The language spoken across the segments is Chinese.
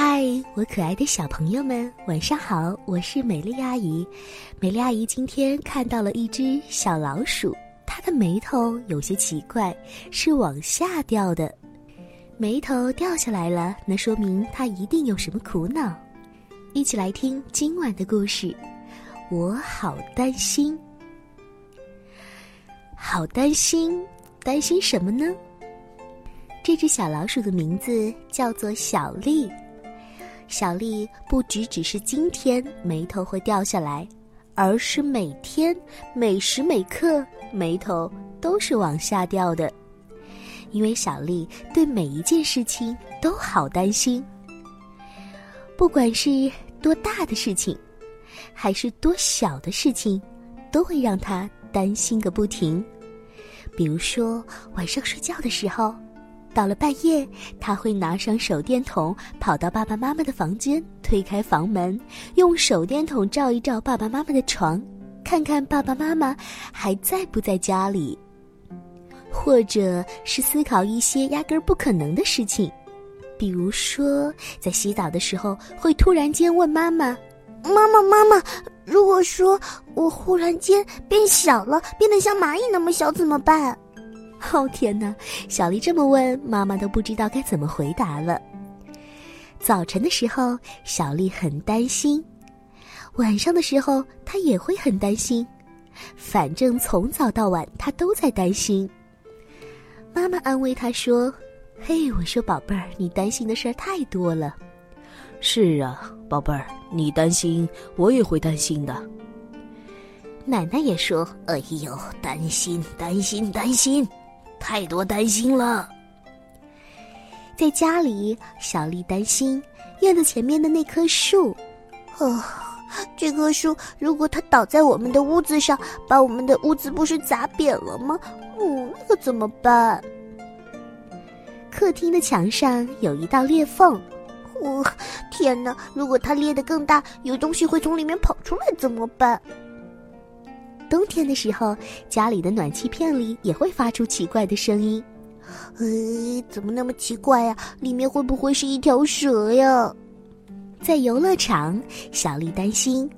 嗨，我可爱的小朋友们，晚上好！我是美丽阿姨。美丽阿姨今天看到了一只小老鼠，它的眉头有些奇怪，是往下掉的。眉头掉下来了，那说明它一定有什么苦恼。一起来听今晚的故事。我好担心，好担心，担心什么呢？这只小老鼠的名字叫做小丽。小丽不只只是今天眉头会掉下来，而是每天每时每刻眉头都是往下掉的，因为小丽对每一件事情都好担心。不管是多大的事情，还是多小的事情，都会让她担心个不停。比如说晚上睡觉的时候。到了半夜，他会拿上手电筒，跑到爸爸妈妈的房间，推开房门，用手电筒照一照爸爸妈妈的床，看看爸爸妈妈还在不在家里。或者是思考一些压根儿不可能的事情，比如说在洗澡的时候，会突然间问妈妈：“妈妈，妈妈，如果说我忽然间变小了，变得像蚂蚁那么小，怎么办？” 哦天哪！小丽这么问，妈妈都不知道该怎么回答了。早晨的时候，小丽很担心；晚上的时候，她也会很担心。反正从早到晚，她都在担心。妈妈安慰她说：“嘿，我说宝贝儿，你担心的事儿太多了。”“是啊，宝贝儿，你担心，我也会担心的。”奶奶也说：“哎呦，担心，担心，担心。”太多担心了。在家里，小丽担心院子前面的那棵树。哦，这棵树如果它倒在我们的屋子上，把我们的屋子不是砸扁了吗？嗯，那可怎么办？客厅的墙上有一道裂缝。我天哪！如果它裂得更大，有东西会从里面跑出来，怎么办？冬天的时候，家里的暖气片里也会发出奇怪的声音。呃，怎么那么奇怪呀？里面会不会是一条蛇呀？在游乐场，小丽担心。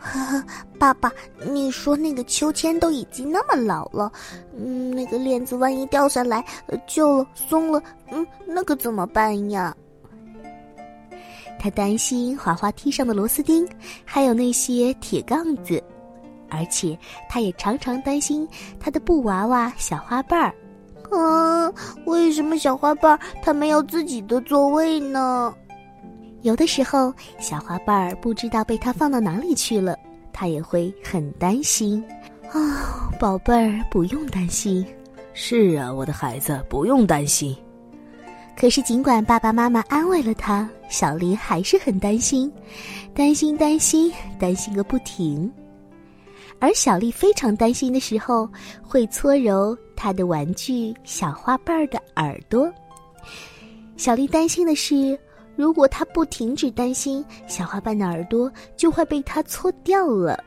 呵 呵爸爸，你说那个秋千都已经那么老了，嗯，那个链子万一掉下来，旧了、松了，嗯，那可怎么办呀？他担心滑滑梯上的螺丝钉，还有那些铁杠子。而且，他也常常担心他的布娃娃小花瓣儿。啊，为什么小花瓣儿它没有自己的座位呢？有的时候，小花瓣儿不知道被他放到哪里去了，他也会很担心。啊，宝贝儿，不用担心。是啊，我的孩子，不用担心。可是，尽管爸爸妈妈安慰了他，小丽还是很担心，担心，担心，担心个不停。而小丽非常担心的时候，会搓揉她的玩具小花瓣儿的耳朵。小丽担心的是，如果她不停止担心，小花瓣的耳朵就会被她搓掉了。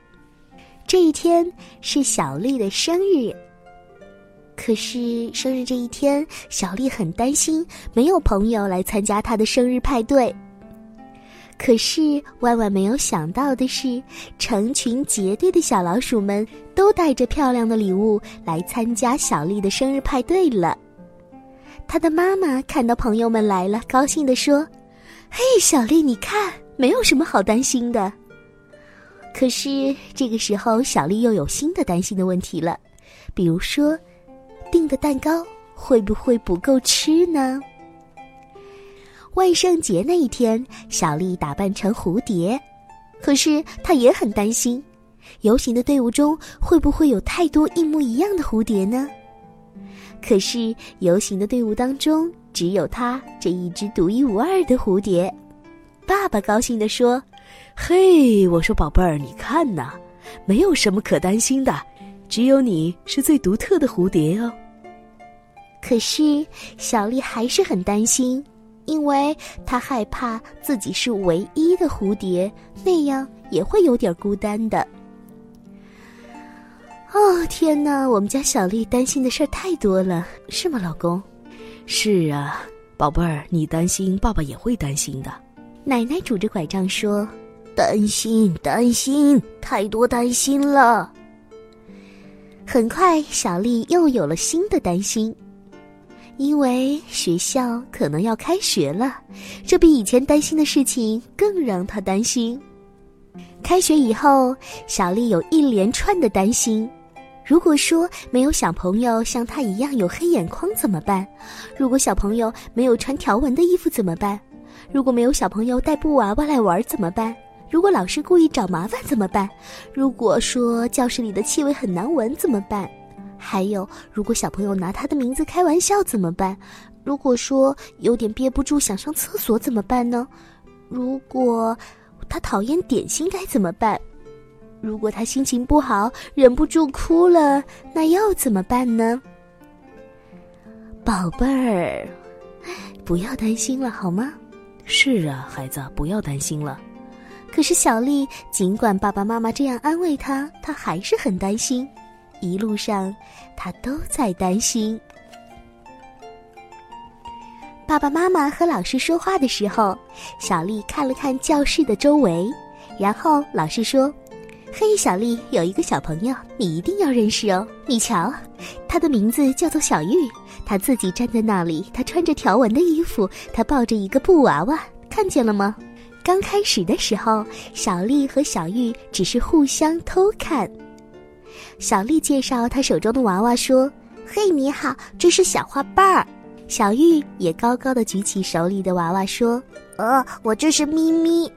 这一天是小丽的生日，可是生日这一天，小丽很担心没有朋友来参加她的生日派对。可是万万没有想到的是，成群结队的小老鼠们都带着漂亮的礼物来参加小丽的生日派对了。她的妈妈看到朋友们来了，高兴地说：“嘿，小丽，你看，没有什么好担心的。”可是这个时候，小丽又有新的担心的问题了，比如说，订的蛋糕会不会不够吃呢？万圣节那一天，小丽打扮成蝴蝶，可是她也很担心，游行的队伍中会不会有太多一模一样的蝴蝶呢？可是游行的队伍当中只有她这一只独一无二的蝴蝶。爸爸高兴地说：“嘿，我说宝贝儿，你看呐，没有什么可担心的，只有你是最独特的蝴蝶哦。”可是小丽还是很担心。因为他害怕自己是唯一的蝴蝶，那样也会有点孤单的。哦天哪，我们家小丽担心的事儿太多了，是吗，老公？是啊，宝贝儿，你担心，爸爸也会担心的。奶奶拄着拐杖说：“担心，担心，太多担心了。”很快，小丽又有了新的担心，因为学校可能要开学了，这比以前担心的事情更让她担心。开学以后，小丽有一连串的担心。如果说没有小朋友像她一样有黑眼眶怎么办？如果小朋友没有穿条纹的衣服怎么办？如果没有小朋友带布娃娃来玩怎么办？如果老师故意找麻烦怎么办？如果说教室里的气味很难闻怎么办？还有，如果小朋友拿他的名字开玩笑怎么办？如果说有点憋不住想上厕所怎么办呢？如果他讨厌点心该怎么办？如果他心情不好忍不住哭了，那又怎么办呢？宝贝儿，不要担心了好吗？是啊，孩子，不要担心了。可是小丽尽管爸爸妈妈这样安慰她，她还是很担心。一路上，他都在担心。爸爸妈妈和老师说话的时候，小丽看了看教室的周围，然后老师说：“嘿，小丽，有一个小朋友，你一定要认识哦。你瞧，他的名字叫做小玉，他自己站在那里，他穿着条纹的衣服，他抱着一个布娃娃，看见了吗？”刚开始的时候，小丽和小玉只是互相偷看。小丽介绍她手中的娃娃说：“嘿，你好，这是小花瓣儿。”小玉也高高的举起手里的娃娃说：“呃，我这是咪咪。”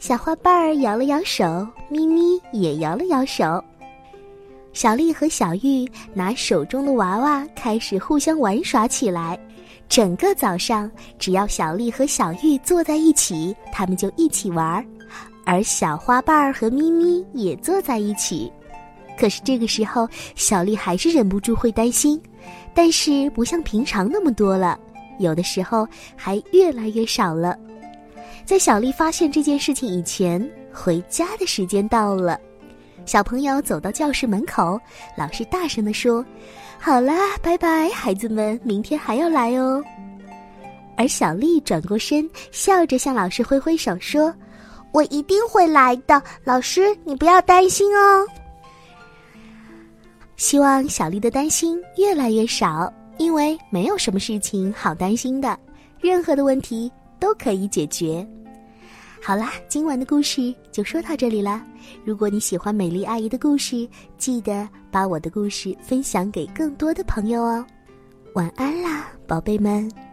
小花瓣儿摇了摇手，咪咪也摇了摇手。小丽和小玉拿手中的娃娃开始互相玩耍起来。整个早上，只要小丽和小玉坐在一起，他们就一起玩儿，而小花瓣儿和咪咪也坐在一起。可是这个时候，小丽还是忍不住会担心，但是不像平常那么多了，有的时候还越来越少了。在小丽发现这件事情以前，回家的时间到了。小朋友走到教室门口，老师大声地说。好啦，拜拜，孩子们，明天还要来哦。而小丽转过身，笑着向老师挥挥手，说：“我一定会来的，老师，你不要担心哦。”希望小丽的担心越来越少，因为没有什么事情好担心的，任何的问题都可以解决。好啦，今晚的故事就说到这里啦。如果你喜欢美丽阿姨的故事，记得把我的故事分享给更多的朋友哦。晚安啦，宝贝们。